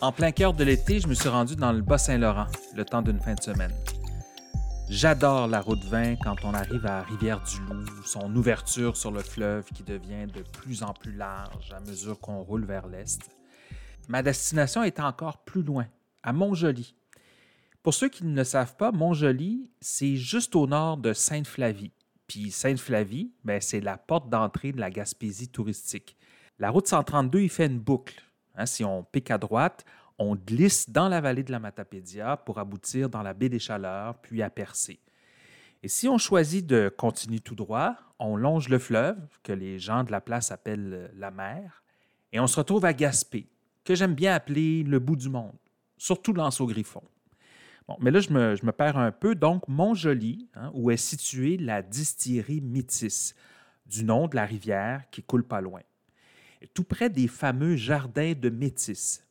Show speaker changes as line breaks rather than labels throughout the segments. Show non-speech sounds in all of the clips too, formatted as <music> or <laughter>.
En plein cœur de l'été, je me suis rendu dans le Bas-Saint-Laurent, le temps d'une fin de semaine. J'adore la route 20 quand on arrive à Rivière-du-Loup, son ouverture sur le fleuve qui devient de plus en plus large à mesure qu'on roule vers l'est. Ma destination est encore plus loin, à Montjoli. Pour ceux qui ne le savent pas, Montjoli, c'est juste au nord de Sainte-Flavie. Puis Sainte-Flavie, ben, c'est la porte d'entrée de la Gaspésie touristique. La route 132 y fait une boucle. Hein, si on pique à droite, on glisse dans la vallée de la Matapédia pour aboutir dans la baie des Chaleurs, puis à Percé. Et si on choisit de continuer tout droit, on longe le fleuve, que les gens de la place appellent la mer, et on se retrouve à Gaspé, que j'aime bien appeler le bout du monde, surtout l'Anse au Griffon. Bon, mais là, je me, perds un peu. Donc, Montjoli, hein, où est située la distillerie Métis, du nom de la rivière qui coule pas loin tout près des fameux jardins de Métis.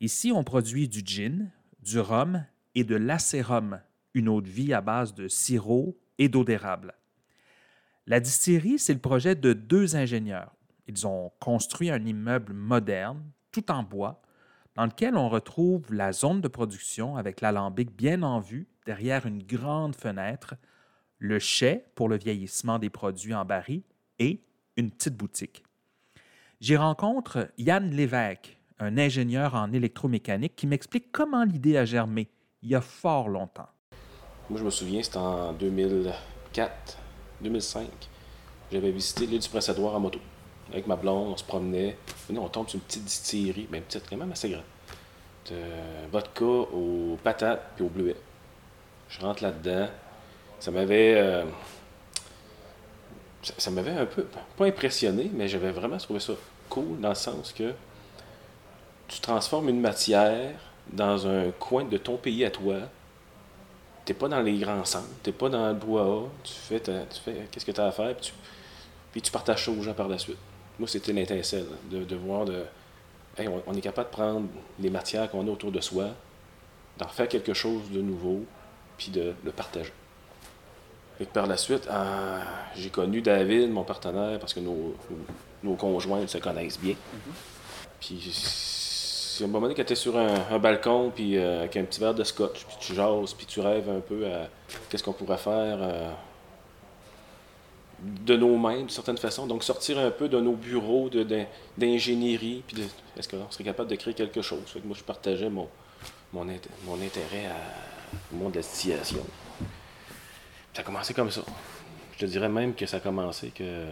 Ici, on produit du gin, du rhum et de l'acérum, une eau de vie à base de sirop et d'eau d'érable. La distillerie, c'est le projet de deux ingénieurs. Ils ont construit un immeuble moderne, tout en bois, dans lequel on retrouve la zone de production avec l'alambic bien en vue derrière une grande fenêtre, le chai pour le vieillissement des produits en baril et une petite boutique. J'y rencontre Yann Lévesque, un ingénieur en électromécanique, qui m'explique comment l'idée a germé il y a fort longtemps.
Moi, je me souviens, c'était en 2004, 2005. J'avais visité l'île du Prince-Édouard en moto. Avec ma blonde, on se promenait. on tombe sur une petite distillerie, mais petite, quand même assez grande. De vodka aux patates puis aux bleuets. Je rentre là-dedans. Ça m'avait. Euh, ça, m'avait un peu, pas impressionné, mais j'avais vraiment trouvé ça cool dans le sens que tu transformes une matière dans un coin de ton pays à toi. Tu n'es pas dans les grands centres, tu n'es pas dans le bois tu fais, tu fais qu'est-ce que tu as à faire, puis tu, puis tu partages ça aux gens par la suite. Moi, c'était l'intincelle de, voir de. on, est capable de prendre les matières qu'on a autour de soi, d'en faire quelque chose de nouveau, puis de le partager. Et par la suite, ah, j'ai connu David, mon partenaire, parce que nos, nos conjoints se connaissent bien. Puis c'est un moment donné, quand tu sur un, balcon, puis euh, avec un petit verre de scotch, puis tu jases, puis tu rêves un peu à qu'est-ce qu'on pourrait faire euh, de nos mains, d'une certaine façon. Donc sortir un peu de nos bureaux d'ingénierie, puis est-ce qu'on serait capable de créer quelque chose? Fait que moi, je partageais mon, mon, mon intérêt à, au monde de la. Ça a commencé comme ça. Je te dirais même que ça a commencé que.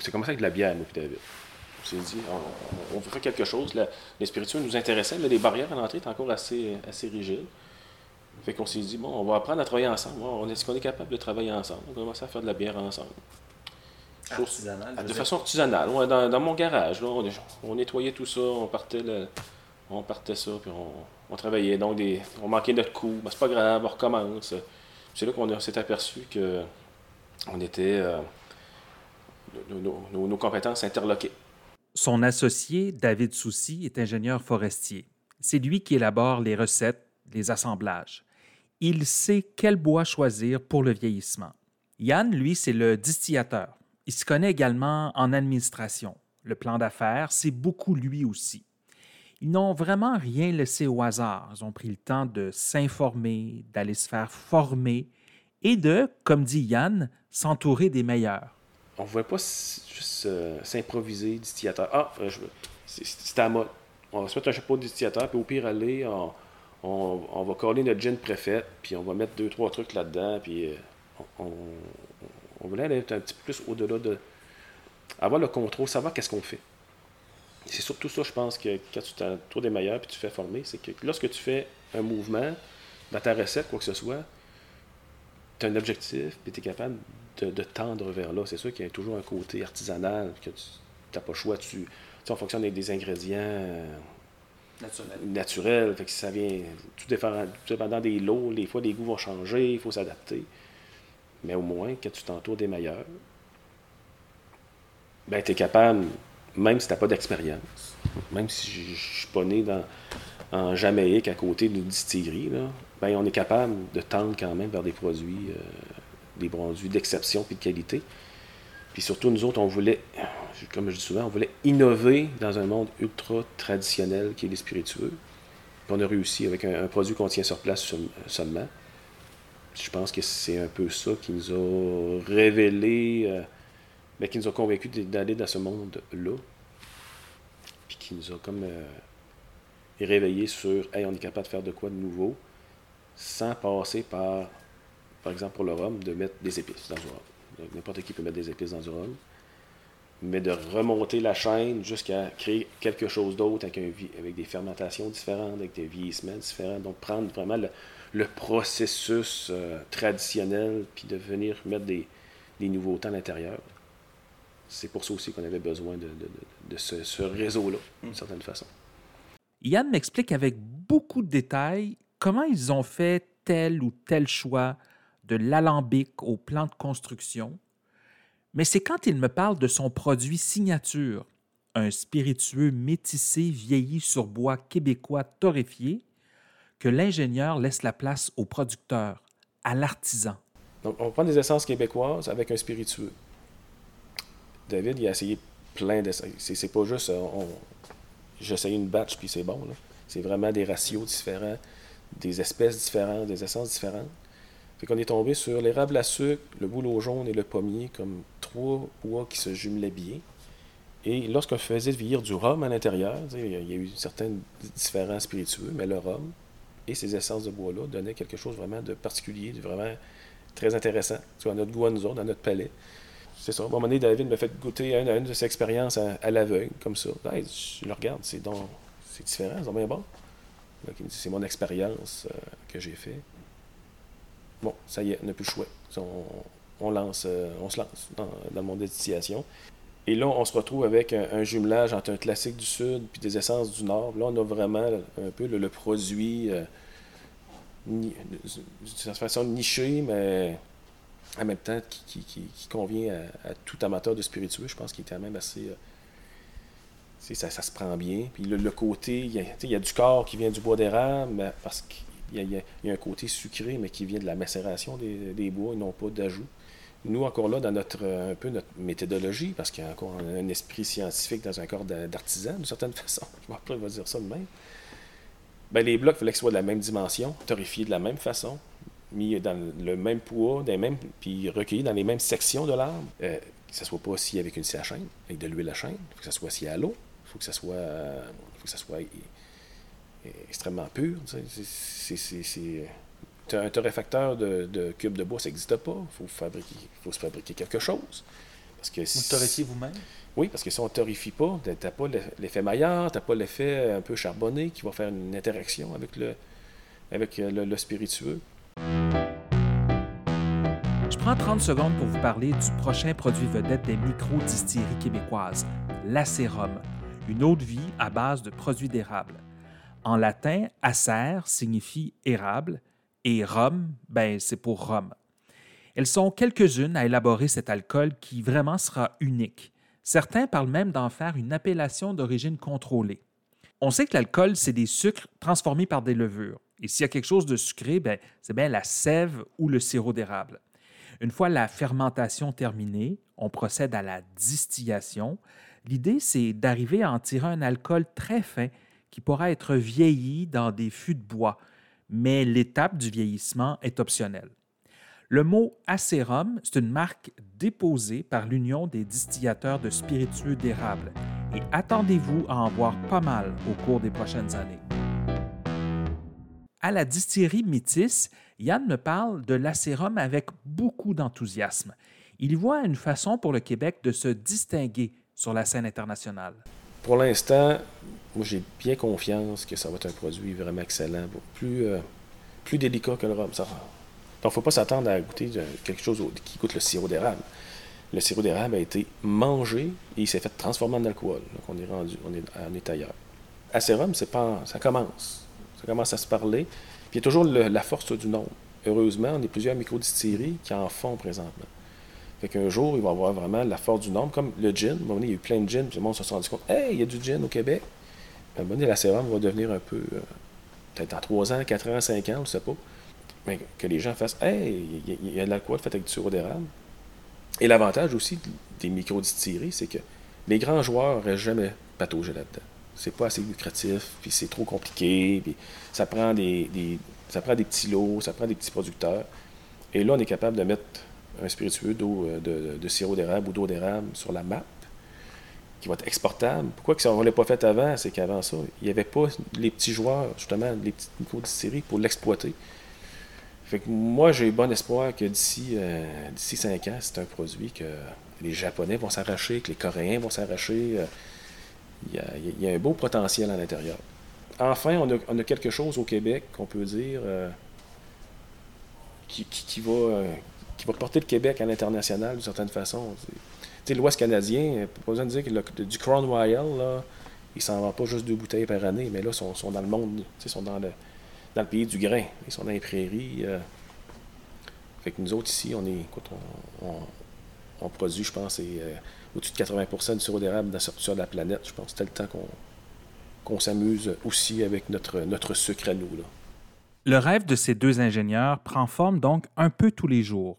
C'est commencé avec de la bière, nous, puis David. On s'est dit, on, on, faire quelque chose. les spiritueux nous intéressaient, mais les barrières à l'entrée étaient encore assez, assez rigides. Fait qu'on s'est dit, bon, on va apprendre à travailler ensemble. On est-ce qu'on est capable de travailler ensemble? On va commencer à faire de la bière ensemble.
Artisanale,
de façon artisanale. dans, mon garage, là, on, nettoyait tout ça, on partait, on partait ça, puis on, travaillait. Donc, des, on manquait notre coup. Ben, c'est pas grave, on recommence c'est là qu'on s'est aperçu que on était. Euh, nos, compétences interloquées.
Son associé, David Soucy, est ingénieur forestier. C'est lui qui élabore les recettes, les assemblages. Il sait quel bois choisir pour le vieillissement. Yann, lui, c'est le distillateur. Il se connaît également en administration. Le plan d'affaires, c'est beaucoup lui aussi. Ils n'ont vraiment rien laissé au hasard. Ils ont pris le temps de s'informer, d'aller se faire former et de, comme dit Yann, s'entourer des meilleurs.
On ne voulait pas juste euh, s'improviser distillateur. Ah, euh, c'est à mode. On va se mettre un chapeau de distillateur, puis au pire, aller, on, va coller notre gin préfet, puis on va mettre deux, trois trucs là-dedans, puis euh, on, voulait aller un petit peu plus au-delà de. avoir le contrôle, savoir qu'est-ce qu'on fait. C'est surtout ça, je pense, que quand tu t'entoures des meilleurs puis tu fais former, c'est que lorsque tu fais un mouvement dans ta recette, quoi que ce soit, tu as un objectif puis tu es capable de, tendre vers là. C'est sûr qu'il y a toujours un côté artisanal, que tu n'as pas le choix. Tu, tu on fonctionne avec des ingrédients euh, naturels. fait que ça vient tout dépendant, des lots, des fois les goûts vont changer, il faut s'adapter. Mais au moins, quand tu t'entoures des meilleurs, ben, tu es capable même si tu n'as pas d'expérience, même si je ne suis pas né dans, en Jamaïque à côté d'une distillerie, là, ben, on est capable de tendre quand même vers des produits, euh, des produits d'exception et de qualité. Puis surtout, nous autres, on voulait, comme je dis souvent, on voulait innover dans un monde ultra traditionnel qui est les spiritueux. Puis on a réussi avec un, produit qu'on tient sur place seulement. Je pense que c'est un peu ça qui nous a révélé, euh, ben, qui nous a convaincus d'aller dans ce monde-là. Puis qui nous a comme euh, réveillé sur, hey, on est capable de faire de quoi de nouveau, sans passer par, par exemple pour le rhum, de mettre des épices dans du rhum. N'importe qui peut mettre des épices dans du rhum mais de remonter la chaîne jusqu'à créer quelque chose d'autre avec, des fermentations différentes, avec des vieillissements différents. Donc, prendre vraiment le, processus euh, traditionnel, puis de venir mettre des, des nouveautés à l'intérieur. C'est pour ça aussi qu'on avait besoin de, ce, réseau-là, d'une certaine façon.
Yann m'explique avec beaucoup de détails comment ils ont fait tel ou tel choix de l'alambic au plan de construction, mais c'est quand il me parle de son produit signature, un spiritueux métissé vieilli sur bois québécois torréfié, que l'ingénieur laisse la place au producteur, à l'artisan.
Donc, on prend des essences québécoises avec un spiritueux. David, il a essayé plein d'essences. C'est pas juste, euh, j'essaye une batch puis c'est bon. C'est vraiment des ratios différents, des espèces différentes, des essences différentes. Fait qu'on est tombé sur l'érable à sucre, le bouleau jaune et le pommier comme trois bois qui se jumelaient bien. Et lorsqu'on faisait vieillir du rhum à l'intérieur, il y a eu certains différents spiritueux, mais le rhum et ces essences de bois-là donnaient quelque chose vraiment de particulier, de vraiment très intéressant, tu vois, à notre goût à nous autres, dans notre palais. C'est ça. À un moment donné, David m'a fait goûter une, une de ses expériences à, l'aveugle, comme ça. je le regarde, c'est donc c'est différent, c'est bien bon. C'est mon expérience euh, que j'ai fait. Bon, ça y est, on n'a plus le choix. On, lance, euh, on se lance dans, le monde d'édition. Et là, on se retrouve avec un, jumelage entre un classique du Sud puis des essences du Nord. Là, on a vraiment un peu le, produit euh, d'une façon nichée, mais en même temps qui, convient à, tout amateur de spiritueux. Je pense qu'il est quand même assez. Euh, ça, se prend bien. Puis le, côté, il y, a, il y, a, du corps qui vient du bois d'érable, parce que il y, a, un côté sucré, mais qui vient de la macération des, bois et non pas d'ajout. Nous, encore là, dans notre un peu notre méthodologie, parce qu'il y a encore un, esprit scientifique dans un corps d'artisan, d'une certaine <laughs> façon, je vais dire ça de même. Ben, les blocs, il fallait qu'ils soient de la même dimension, torréfiés de la même façon, mis dans le même poids, des mêmes, puis recueillis dans les mêmes sections de l'arbre. Euh, que ça soit pas aussi avec une scie chaîne, avec de l'huile à chaîne. Il faut que ça soit scie à l'eau. Il faut que ça soit, faut que ça soit extrêmement pur. C'est un torréfacteur de, de cubes de bois, ça n'existe pas. Il faut, fabriquer, faut se fabriquer quelque chose.
Parce que vous torréfiez vous-même?
Oui, parce que si on ne torréfie pas, tu n'as pas l'effet maillard, tu n'as pas l'effet un peu charbonné qui va faire une interaction avec le, avec le, spiritueux.
Je prends 30 secondes pour vous parler du prochain produit vedette des micro-distilleries québécoises, l'acérum, une eau de vie à base de produits d'érable. En latin, acer signifie érable et rhum, ben, c'est pour rhum. Elles sont quelques-unes à élaborer cet alcool qui vraiment sera unique. Certains parlent même d'en faire une appellation d'origine contrôlée. On sait que l'alcool, c'est des sucres transformés par des levures. Et s'il y a quelque chose de sucré, ben, c'est bien la sève ou le sirop d'érable. Une fois la fermentation terminée, on procède à la distillation. L'idée, c'est d'arriver à en tirer un alcool très fin qui pourra être vieilli dans des fûts de bois, mais l'étape du vieillissement est optionnelle. Le mot acérum, c'est une marque déposée par l'Union des distillateurs de spiritueux d'érable et attendez-vous à en voir pas mal au cours des prochaines années. À la distillerie Métis, Yann me parle de l'acérum avec beaucoup d'enthousiasme. Il voit une façon pour le Québec de se distinguer sur la scène internationale.
Pour l'instant, moi, j'ai bien confiance que ça va être un produit vraiment excellent, plus, euh, plus délicat que le rhum. Donc, il ne faut pas s'attendre à goûter quelque chose qui goûte le sirop d'érable. Le sirop d'érable a été mangé et il s'est fait transformer en alcool. Donc, on est rendu, on est, ailleurs. C'est pas, ça commence. Ça commence à se parler. Puis il y a toujours la force du nom. Heureusement, on est plusieurs micro-distilleries qui en font présentement. Fait qu'un jour, il va avoir vraiment la force du nombre, comme le gin. il y a eu plein de gin, puis le monde se rendu compte, hey, il y a du gin au Québec un moment donné, la sérum va devenir un peu, euh, peut-être en 3 ans, 4 ans, 5 ans, je ne sais pas. Mais que les gens fassent Hey, il y, a de l'alcool fait avec du sirop d'érable. Et l'avantage aussi des micro-distilleries, c'est que Les grands joueurs n'auraient jamais pataugé là-dedans. C'est pas assez lucratif, puis c'est trop compliqué, puis ça prend des, ça prend des petits lots, ça prend des petits producteurs. Et là, on est capable de mettre un spiritueux d'eau euh, de, sirop d'érable ou d'eau d'érable sur la map qui va être exportable. Pourquoi on ne l'a pas fait avant? C'est qu'avant ça, il n'y avait pas les petits joueurs, justement, les petites micro-distilleries pour l'exploiter. Fait que moi, j'ai bon espoir que d'ici euh, d'ici 5 ans, c'est un produit que les Japonais vont s'arracher, que les Coréens vont s'arracher. Euh, il y, a, un beau potentiel à l'intérieur. Enfin, on a, quelque chose au Québec qu'on peut dire euh, qui, va, qui va porter le Québec à l'international d'une certaine façon. L'Ouest canadien, pas besoin de dire que du Royal, là, ils s'en vendent pas juste deux bouteilles par année, mais là, ils sont, sont dans le monde, ils sont dans le, dans le pays du grain. Ils sont dans les prairies. Euh. Fait que nous autres, ici, on est. on, produit, je pense, euh, au-dessus de 80% du sirop d'érable sur la planète. Je pense que c'était le temps qu'on s'amuse aussi avec notre, notre sucre à nous. Là.
Le rêve de ces deux ingénieurs prend forme donc un peu tous les jours.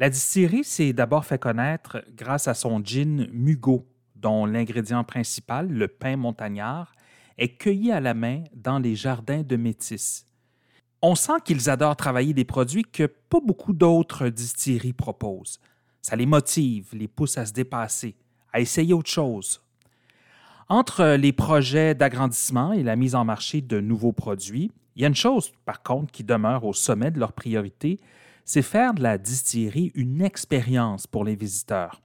La distillerie s'est d'abord fait connaître grâce à son gin Mugo, dont l'ingrédient principal, le pain montagnard, est cueilli à la main dans les jardins de Métis. On sent qu'ils adorent travailler des produits que pas beaucoup d'autres distilleries proposent. Ça les motive, les pousse à se dépasser, à essayer autre chose. Entre les projets d'agrandissement et la mise en marché de nouveaux produits, il y a une chose, par contre, qui demeure au sommet de leurs priorités, c'est faire de la distillerie une expérience pour les visiteurs.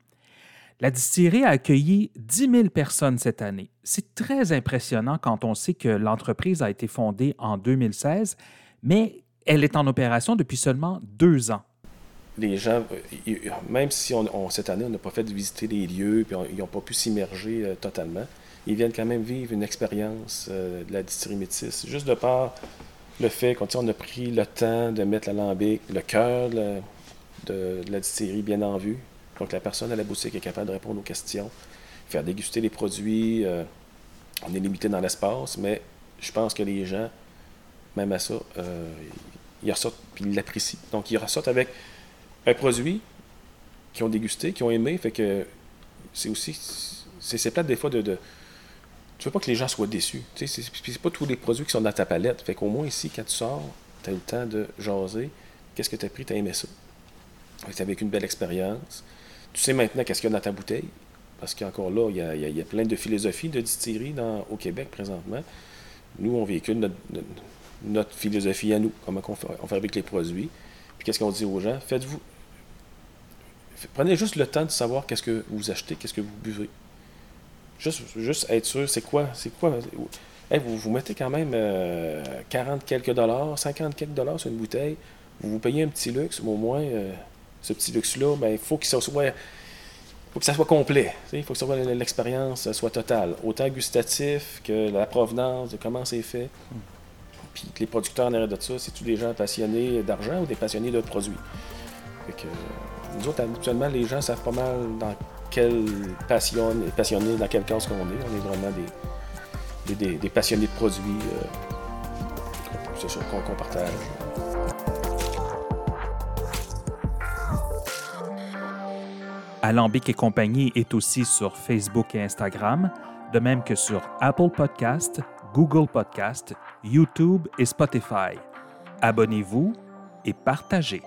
La distillerie a accueilli 10 000 personnes cette année. C'est très impressionnant quand on sait que l'entreprise a été fondée en 2016, mais elle est en opération depuis seulement deux ans.
Les gens, euh, même si on, cette année, on n'a pas fait visiter les lieux, puis ils n'ont pas pu s'immerger euh, totalement, ils viennent quand même vivre une expérience euh, de la distillerie métisse, juste de par le fait qu'on a pris le temps de mettre l'alambic, le cœur de, la distillerie bien en vue, donc la personne à la boutique est capable de répondre aux questions, faire déguster les produits. Euh, on est limité dans l'espace, mais je pense que les gens, même à ça, euh, ils ressortent et ils l'apprécient. Donc ils ressortent avec un produit qu'ils ont dégusté, qu'ils ont aimé, fait que c'est aussi c'est plate des fois de tu veux pas que les gens soient déçus. Tu sais, c'est pas tous les produits qui sont dans ta palette. Fait qu'au moins ici, quand tu sors, tu as le temps de jaser. Qu'est-ce que tu as pris, tu as aimé ça. C'est avec une belle expérience. Tu sais maintenant qu'est-ce qu'il y a dans ta bouteille, parce qu'encore là, il y, a, plein de philosophies de distillerie au Québec présentement. Nous, on véhicule notre, philosophie à nous, comment on avec les produits. Puis qu'est-ce qu'on dit aux gens? Faites-vous. Prenez juste le temps de savoir qu'est-ce que vous achetez, qu'est-ce que vous buvez. Juste, juste être sûr, c'est quoi? C'est quoi? vous, vous mettez quand même 40 euh, quelques dollars, 50 quelques dollars sur une bouteille. Vous vous payez un petit luxe, mais au moins. Euh, ce petit luxe-là, ben, il faut qu'il soit, faut que ça soit complet. Il faut que l'expérience soit totale, autant gustatif que la provenance de comment c'est fait. Puis que les producteurs en arrière de ça, c'est tous des gens passionnés d'argent ou des passionnés de produits? que, nous autres, habituellement, les gens savent pas mal dans quelle passion, passionnés dans quel cas qu'on est. On est vraiment des, passionnés de produits. Euh, c'est sûr qu'on partage.
Alambic et compagnie est aussi sur Facebook et Instagram, de même que sur Apple Podcast, Google Podcast, YouTube et Spotify. Abonnez-vous et partagez.